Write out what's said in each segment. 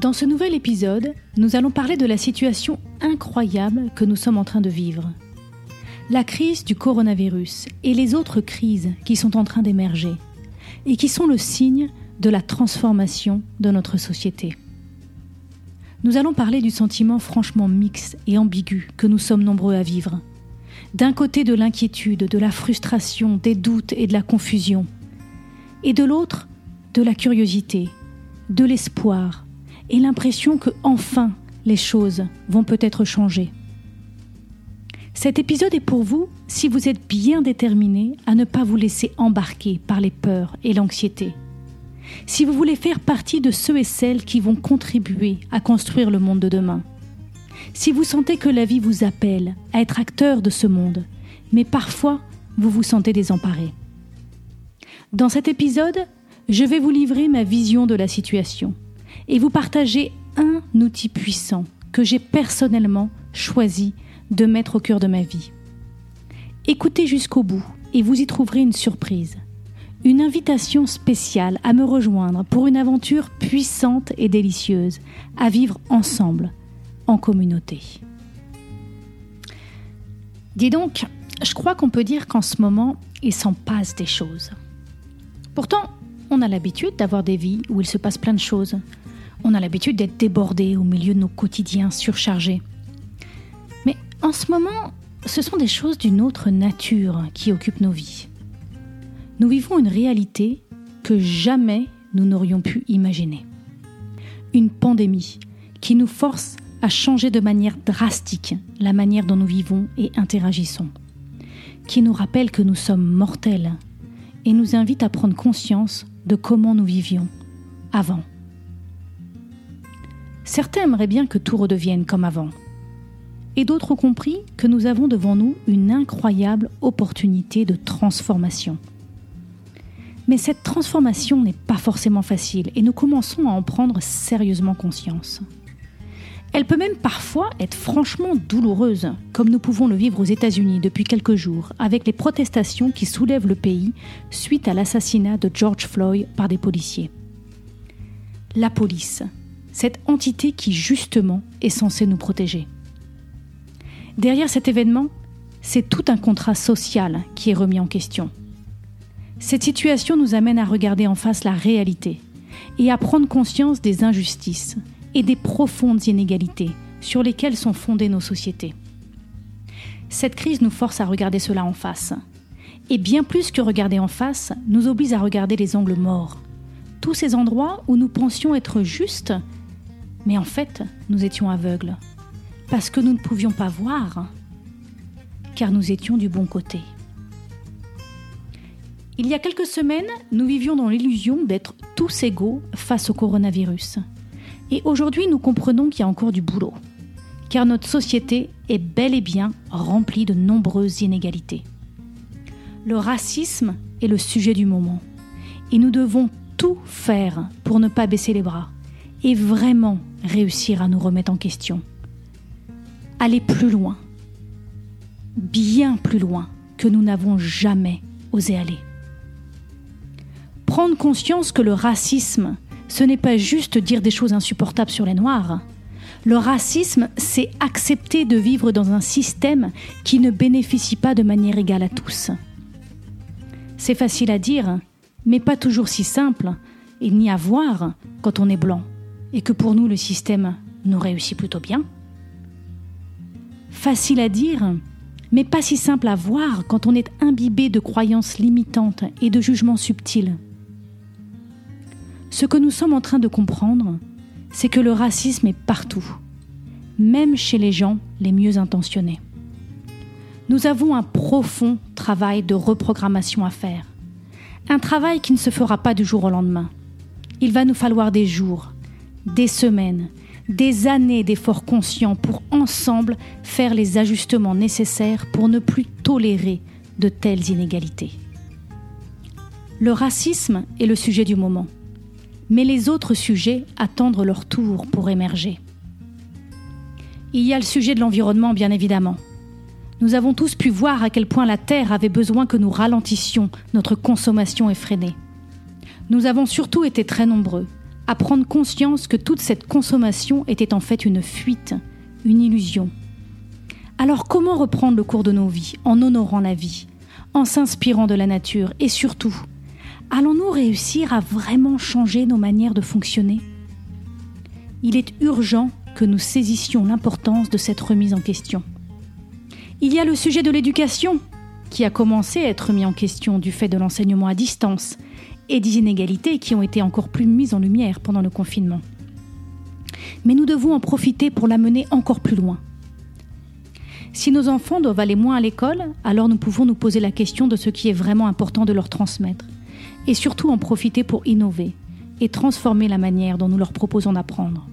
Dans ce nouvel épisode, nous allons parler de la situation incroyable que nous sommes en train de vivre. La crise du coronavirus et les autres crises qui sont en train d'émerger et qui sont le signe de la transformation de notre société. Nous allons parler du sentiment franchement mixte et ambigu que nous sommes nombreux à vivre. D'un côté de l'inquiétude, de la frustration, des doutes et de la confusion, et de l'autre de la curiosité, de l'espoir et l'impression que enfin les choses vont peut-être changer. Cet épisode est pour vous si vous êtes bien déterminé à ne pas vous laisser embarquer par les peurs et l'anxiété. Si vous voulez faire partie de ceux et celles qui vont contribuer à construire le monde de demain. Si vous sentez que la vie vous appelle à être acteur de ce monde, mais parfois vous vous sentez désemparé. Dans cet épisode, je vais vous livrer ma vision de la situation et vous partager un outil puissant que j'ai personnellement choisi de mettre au cœur de ma vie. Écoutez jusqu'au bout et vous y trouverez une surprise. Une invitation spéciale à me rejoindre pour une aventure puissante et délicieuse à vivre ensemble, en communauté. Dis donc, je crois qu'on peut dire qu'en ce moment, il s'en passe des choses. Pourtant, on a l'habitude d'avoir des vies où il se passe plein de choses. On a l'habitude d'être débordé au milieu de nos quotidiens surchargés. En ce moment, ce sont des choses d'une autre nature qui occupent nos vies. Nous vivons une réalité que jamais nous n'aurions pu imaginer. Une pandémie qui nous force à changer de manière drastique la manière dont nous vivons et interagissons, qui nous rappelle que nous sommes mortels et nous invite à prendre conscience de comment nous vivions avant. Certains aimeraient bien que tout redevienne comme avant, et d'autres ont compris que nous avons devant nous une incroyable opportunité de transformation. Mais cette transformation n'est pas forcément facile et nous commençons à en prendre sérieusement conscience. Elle peut même parfois être franchement douloureuse, comme nous pouvons le vivre aux États-Unis depuis quelques jours, avec les protestations qui soulèvent le pays suite à l'assassinat de George Floyd par des policiers. La police, cette entité qui justement est censée nous protéger. Derrière cet événement, c'est tout un contrat social qui est remis en question. Cette situation nous amène à regarder en face la réalité et à prendre conscience des injustices et des profondes inégalités sur lesquelles sont fondées nos sociétés. Cette crise nous force à regarder cela en face. Et bien plus que regarder en face, nous oblige à regarder les angles morts. Tous ces endroits où nous pensions être justes, mais en fait, nous étions aveugles parce que nous ne pouvions pas voir, car nous étions du bon côté. Il y a quelques semaines, nous vivions dans l'illusion d'être tous égaux face au coronavirus. Et aujourd'hui, nous comprenons qu'il y a encore du boulot, car notre société est bel et bien remplie de nombreuses inégalités. Le racisme est le sujet du moment, et nous devons tout faire pour ne pas baisser les bras et vraiment réussir à nous remettre en question aller plus loin, bien plus loin que nous n'avons jamais osé aller. Prendre conscience que le racisme, ce n'est pas juste dire des choses insupportables sur les Noirs. Le racisme, c'est accepter de vivre dans un système qui ne bénéficie pas de manière égale à tous. C'est facile à dire, mais pas toujours si simple, et ni à voir quand on est blanc, et que pour nous le système nous réussit plutôt bien. Facile à dire, mais pas si simple à voir quand on est imbibé de croyances limitantes et de jugements subtils. Ce que nous sommes en train de comprendre, c'est que le racisme est partout, même chez les gens les mieux intentionnés. Nous avons un profond travail de reprogrammation à faire, un travail qui ne se fera pas du jour au lendemain. Il va nous falloir des jours, des semaines, des années d'efforts conscients pour ensemble faire les ajustements nécessaires pour ne plus tolérer de telles inégalités. Le racisme est le sujet du moment, mais les autres sujets attendent leur tour pour émerger. Il y a le sujet de l'environnement, bien évidemment. Nous avons tous pu voir à quel point la Terre avait besoin que nous ralentissions notre consommation effrénée. Nous avons surtout été très nombreux à prendre conscience que toute cette consommation était en fait une fuite, une illusion. Alors comment reprendre le cours de nos vies en honorant la vie, en s'inspirant de la nature et surtout, allons-nous réussir à vraiment changer nos manières de fonctionner? Il est urgent que nous saisissions l'importance de cette remise en question. Il y a le sujet de l'éducation, qui a commencé à être mis en question du fait de l'enseignement à distance et des inégalités qui ont été encore plus mises en lumière pendant le confinement. Mais nous devons en profiter pour l'amener encore plus loin. Si nos enfants doivent aller moins à l'école, alors nous pouvons nous poser la question de ce qui est vraiment important de leur transmettre, et surtout en profiter pour innover et transformer la manière dont nous leur proposons d'apprendre.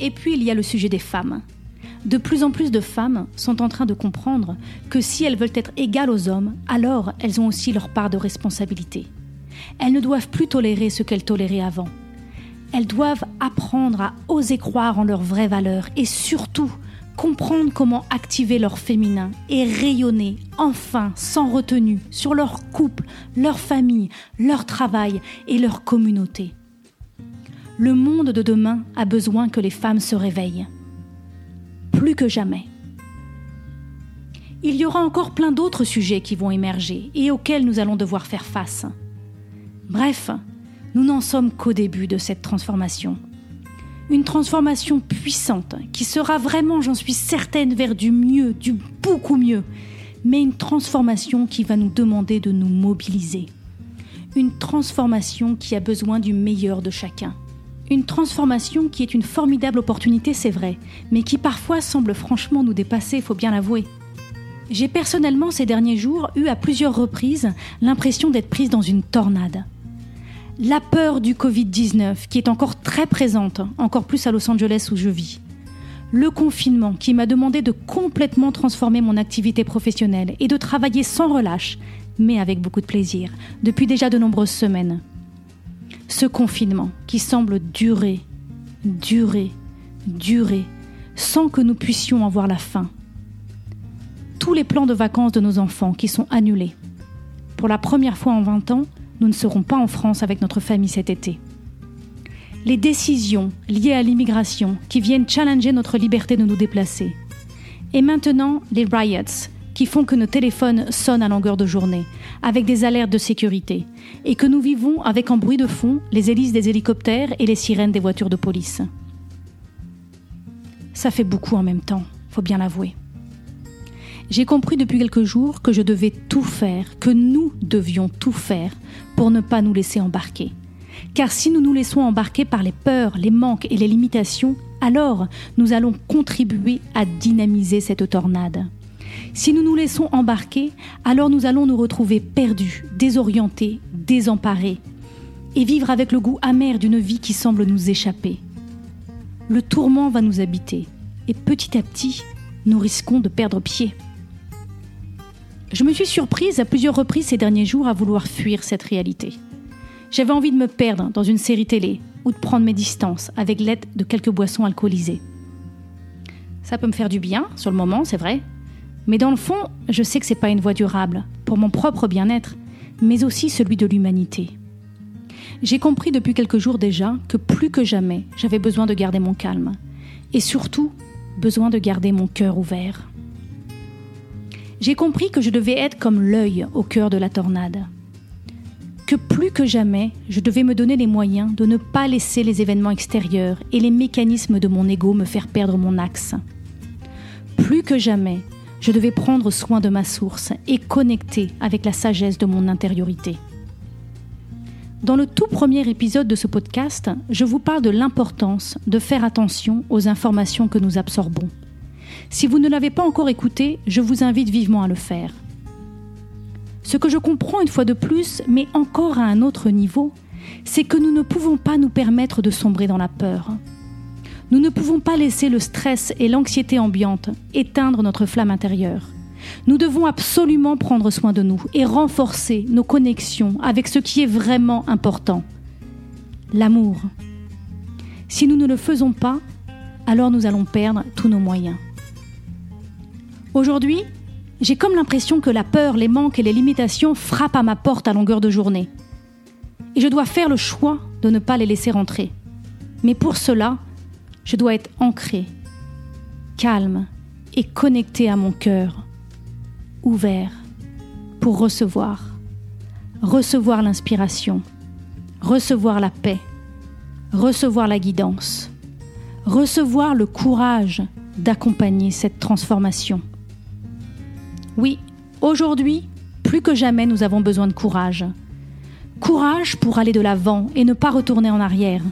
Et puis il y a le sujet des femmes. De plus en plus de femmes sont en train de comprendre que si elles veulent être égales aux hommes, alors elles ont aussi leur part de responsabilité. Elles ne doivent plus tolérer ce qu'elles toléraient avant. Elles doivent apprendre à oser croire en leurs vraies valeurs et surtout comprendre comment activer leur féminin et rayonner enfin sans retenue sur leur couple, leur famille, leur travail et leur communauté. Le monde de demain a besoin que les femmes se réveillent. Plus que jamais. Il y aura encore plein d'autres sujets qui vont émerger et auxquels nous allons devoir faire face. Bref, nous n'en sommes qu'au début de cette transformation. Une transformation puissante qui sera vraiment, j'en suis certaine, vers du mieux, du beaucoup mieux, mais une transformation qui va nous demander de nous mobiliser. Une transformation qui a besoin du meilleur de chacun. Une transformation qui est une formidable opportunité, c'est vrai, mais qui parfois semble franchement nous dépasser, faut bien l'avouer. J'ai personnellement ces derniers jours eu à plusieurs reprises l'impression d'être prise dans une tornade la peur du Covid-19 qui est encore très présente, encore plus à Los Angeles où je vis. Le confinement qui m'a demandé de complètement transformer mon activité professionnelle et de travailler sans relâche, mais avec beaucoup de plaisir, depuis déjà de nombreuses semaines. Ce confinement qui semble durer, durer, durer, sans que nous puissions en voir la fin. Tous les plans de vacances de nos enfants qui sont annulés. Pour la première fois en 20 ans, nous ne serons pas en France avec notre famille cet été. Les décisions liées à l'immigration qui viennent challenger notre liberté de nous déplacer. Et maintenant, les riots qui font que nos téléphones sonnent à longueur de journée, avec des alertes de sécurité, et que nous vivons avec en bruit de fond les hélices des hélicoptères et les sirènes des voitures de police. Ça fait beaucoup en même temps, faut bien l'avouer. J'ai compris depuis quelques jours que je devais tout faire, que nous devions tout faire pour ne pas nous laisser embarquer. Car si nous nous laissons embarquer par les peurs, les manques et les limitations, alors nous allons contribuer à dynamiser cette tornade. Si nous nous laissons embarquer, alors nous allons nous retrouver perdus, désorientés, désemparés, et vivre avec le goût amer d'une vie qui semble nous échapper. Le tourment va nous habiter, et petit à petit, nous risquons de perdre pied. Je me suis surprise à plusieurs reprises ces derniers jours à vouloir fuir cette réalité. J'avais envie de me perdre dans une série télé ou de prendre mes distances avec l'aide de quelques boissons alcoolisées. Ça peut me faire du bien sur le moment, c'est vrai, mais dans le fond, je sais que c'est pas une voie durable pour mon propre bien-être, mais aussi celui de l'humanité. J'ai compris depuis quelques jours déjà que plus que jamais, j'avais besoin de garder mon calme et surtout besoin de garder mon cœur ouvert j'ai compris que je devais être comme l'œil au cœur de la tornade. Que plus que jamais, je devais me donner les moyens de ne pas laisser les événements extérieurs et les mécanismes de mon ego me faire perdre mon axe. Plus que jamais, je devais prendre soin de ma source et connecter avec la sagesse de mon intériorité. Dans le tout premier épisode de ce podcast, je vous parle de l'importance de faire attention aux informations que nous absorbons si vous ne l'avez pas encore écouté, je vous invite vivement à le faire. Ce que je comprends une fois de plus, mais encore à un autre niveau, c'est que nous ne pouvons pas nous permettre de sombrer dans la peur. Nous ne pouvons pas laisser le stress et l'anxiété ambiante éteindre notre flamme intérieure. Nous devons absolument prendre soin de nous et renforcer nos connexions avec ce qui est vraiment important. L'amour. Si nous ne le faisons pas, alors nous allons perdre tous nos moyens. Aujourd'hui, j'ai comme l'impression que la peur, les manques et les limitations frappent à ma porte à longueur de journée. Et je dois faire le choix de ne pas les laisser rentrer. Mais pour cela, je dois être ancré, calme et connecté à mon cœur, ouvert pour recevoir, recevoir l'inspiration, recevoir la paix, recevoir la guidance, recevoir le courage d'accompagner cette transformation. Oui, aujourd'hui, plus que jamais, nous avons besoin de courage. Courage pour aller de l'avant et ne pas retourner en arrière.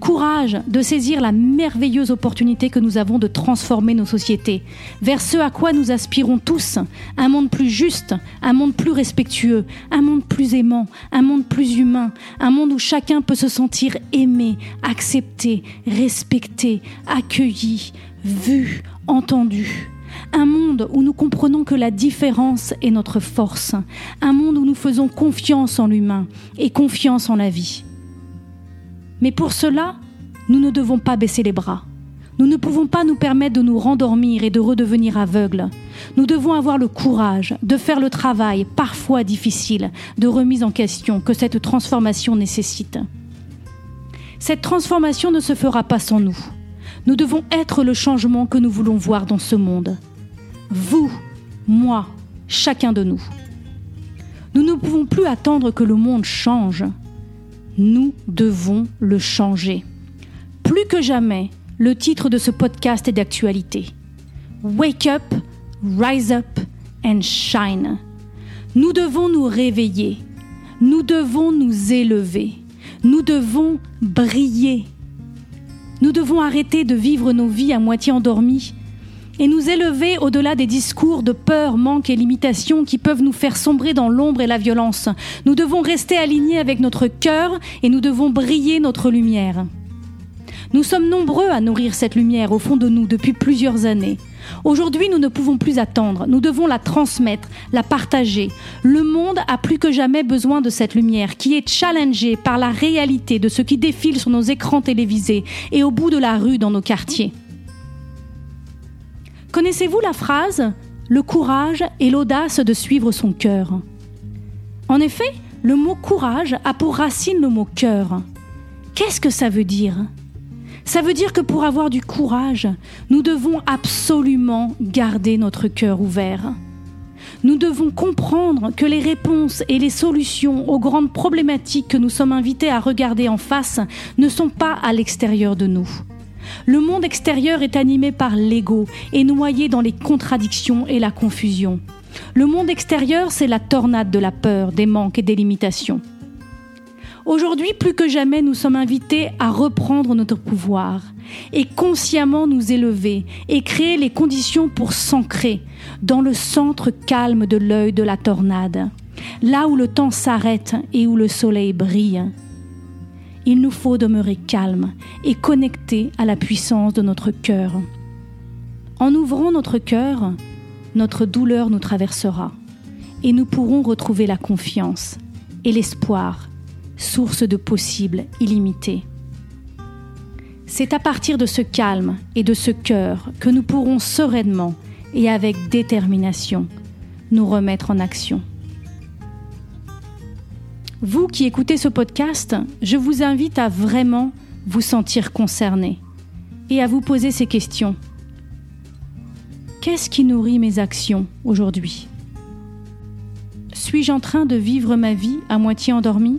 Courage de saisir la merveilleuse opportunité que nous avons de transformer nos sociétés vers ce à quoi nous aspirons tous, un monde plus juste, un monde plus respectueux, un monde plus aimant, un monde plus humain, un monde où chacun peut se sentir aimé, accepté, respecté, accueilli, vu, entendu. Un monde où nous comprenons que la différence est notre force. Un monde où nous faisons confiance en l'humain et confiance en la vie. Mais pour cela, nous ne devons pas baisser les bras. Nous ne pouvons pas nous permettre de nous rendormir et de redevenir aveugles. Nous devons avoir le courage de faire le travail, parfois difficile, de remise en question que cette transformation nécessite. Cette transformation ne se fera pas sans nous. Nous devons être le changement que nous voulons voir dans ce monde. Vous, moi, chacun de nous. Nous ne pouvons plus attendre que le monde change. Nous devons le changer. Plus que jamais, le titre de ce podcast est d'actualité. Wake up, rise up and shine. Nous devons nous réveiller. Nous devons nous élever. Nous devons briller. Nous devons arrêter de vivre nos vies à moitié endormies et nous élever au-delà des discours de peur, manque et limitation qui peuvent nous faire sombrer dans l'ombre et la violence. Nous devons rester alignés avec notre cœur et nous devons briller notre lumière. Nous sommes nombreux à nourrir cette lumière au fond de nous depuis plusieurs années. Aujourd'hui, nous ne pouvons plus attendre, nous devons la transmettre, la partager. Le monde a plus que jamais besoin de cette lumière qui est challengée par la réalité de ce qui défile sur nos écrans télévisés et au bout de la rue dans nos quartiers. Connaissez-vous la phrase Le courage et l'audace de suivre son cœur En effet, le mot courage a pour racine le mot cœur. Qu'est-ce que ça veut dire? Ça veut dire que pour avoir du courage, nous devons absolument garder notre cœur ouvert. Nous devons comprendre que les réponses et les solutions aux grandes problématiques que nous sommes invités à regarder en face ne sont pas à l'extérieur de nous. Le monde extérieur est animé par l'ego et noyé dans les contradictions et la confusion. Le monde extérieur, c'est la tornade de la peur, des manques et des limitations. Aujourd'hui, plus que jamais, nous sommes invités à reprendre notre pouvoir et consciemment nous élever et créer les conditions pour s'ancrer dans le centre calme de l'œil de la tornade, là où le temps s'arrête et où le soleil brille il nous faut demeurer calme et connecté à la puissance de notre cœur. En ouvrant notre cœur, notre douleur nous traversera et nous pourrons retrouver la confiance et l'espoir, source de possibles illimités. C'est à partir de ce calme et de ce cœur que nous pourrons sereinement et avec détermination nous remettre en action. Vous qui écoutez ce podcast, je vous invite à vraiment vous sentir concerné et à vous poser ces questions. Qu'est-ce qui nourrit mes actions aujourd'hui? Suis-je en train de vivre ma vie à moitié endormie?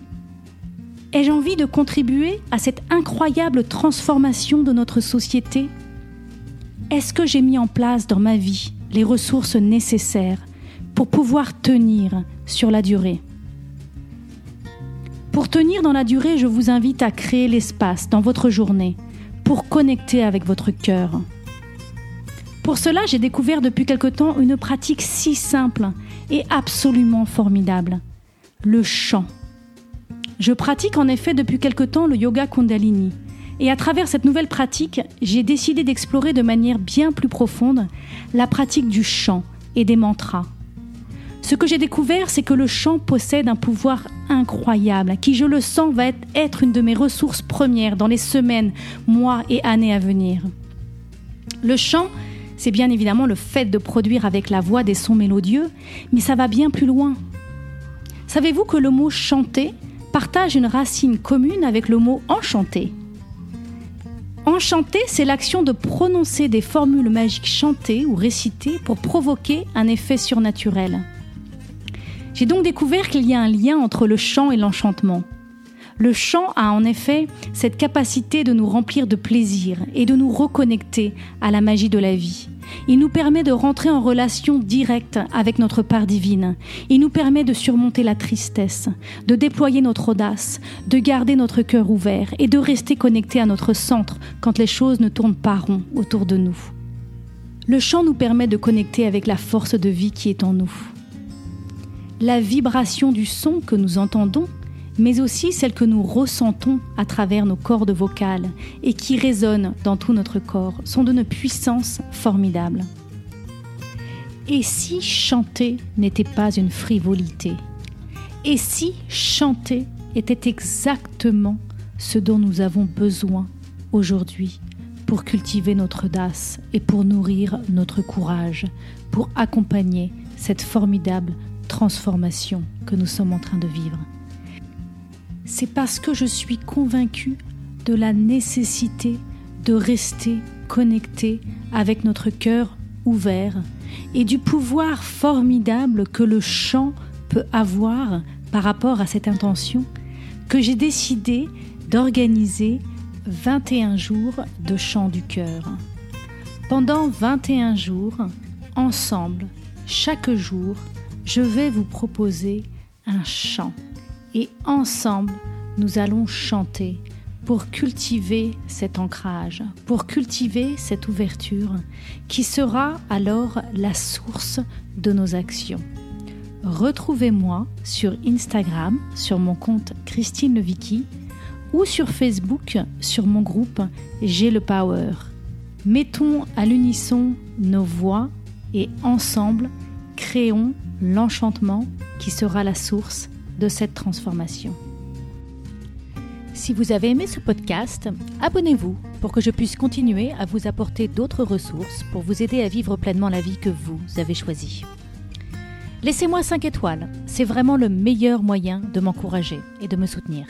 Ai-je envie de contribuer à cette incroyable transformation de notre société? Est-ce que j'ai mis en place dans ma vie les ressources nécessaires pour pouvoir tenir sur la durée? Pour tenir dans la durée, je vous invite à créer l'espace dans votre journée pour connecter avec votre cœur. Pour cela, j'ai découvert depuis quelque temps une pratique si simple et absolument formidable, le chant. Je pratique en effet depuis quelque temps le yoga Kundalini Et à travers cette nouvelle pratique, j'ai décidé d'explorer de manière bien plus profonde la pratique du chant et des mantras. Ce que j'ai découvert, c'est que le chant possède un pouvoir incroyable, qui, je le sens, va être une de mes ressources premières dans les semaines, mois et années à venir. Le chant, c'est bien évidemment le fait de produire avec la voix des sons mélodieux, mais ça va bien plus loin. Savez-vous que le mot chanter partage une racine commune avec le mot enchanter? Enchanter, c'est l'action de prononcer des formules magiques chantées ou récitées pour provoquer un effet surnaturel. J'ai donc découvert qu'il y a un lien entre le chant et l'enchantement. Le chant a en effet cette capacité de nous remplir de plaisir et de nous reconnecter à la magie de la vie. Il nous permet de rentrer en relation directe avec notre part divine. Il nous permet de surmonter la tristesse, de déployer notre audace, de garder notre cœur ouvert et de rester connecté à notre centre quand les choses ne tournent pas rond autour de nous. Le chant nous permet de connecter avec la force de vie qui est en nous. La vibration du son que nous entendons mais aussi celle que nous ressentons à travers nos cordes vocales et qui résonnent dans tout notre corps, sont d'une puissance formidable. Et si chanter n'était pas une frivolité? Et si chanter était exactement ce dont nous avons besoin aujourd'hui pour cultiver notre audace et pour nourrir notre courage, pour accompagner cette formidable transformation que nous sommes en train de vivre c'est parce que je suis convaincue de la nécessité de rester connecté avec notre cœur ouvert et du pouvoir formidable que le chant peut avoir par rapport à cette intention que j'ai décidé d'organiser 21 jours de chant du cœur. Pendant 21 jours, ensemble, chaque jour, je vais vous proposer un chant et ensemble, nous allons chanter pour cultiver cet ancrage, pour cultiver cette ouverture qui sera alors la source de nos actions. Retrouvez-moi sur Instagram, sur mon compte Christine Levicki ou sur Facebook, sur mon groupe J'ai le Power. Mettons à l'unisson nos voix et ensemble, créons l'enchantement qui sera la source de cette transformation. Si vous avez aimé ce podcast, abonnez-vous pour que je puisse continuer à vous apporter d'autres ressources pour vous aider à vivre pleinement la vie que vous avez choisie. Laissez-moi 5 étoiles, c'est vraiment le meilleur moyen de m'encourager et de me soutenir.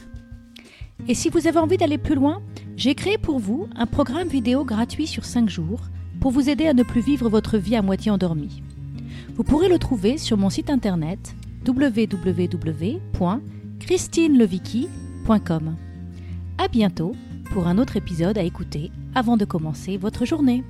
Et si vous avez envie d'aller plus loin, j'ai créé pour vous un programme vidéo gratuit sur 5 jours pour vous aider à ne plus vivre votre vie à moitié endormie. Vous pourrez le trouver sur mon site internet www.christinelevicki.com. À bientôt pour un autre épisode à écouter avant de commencer votre journée.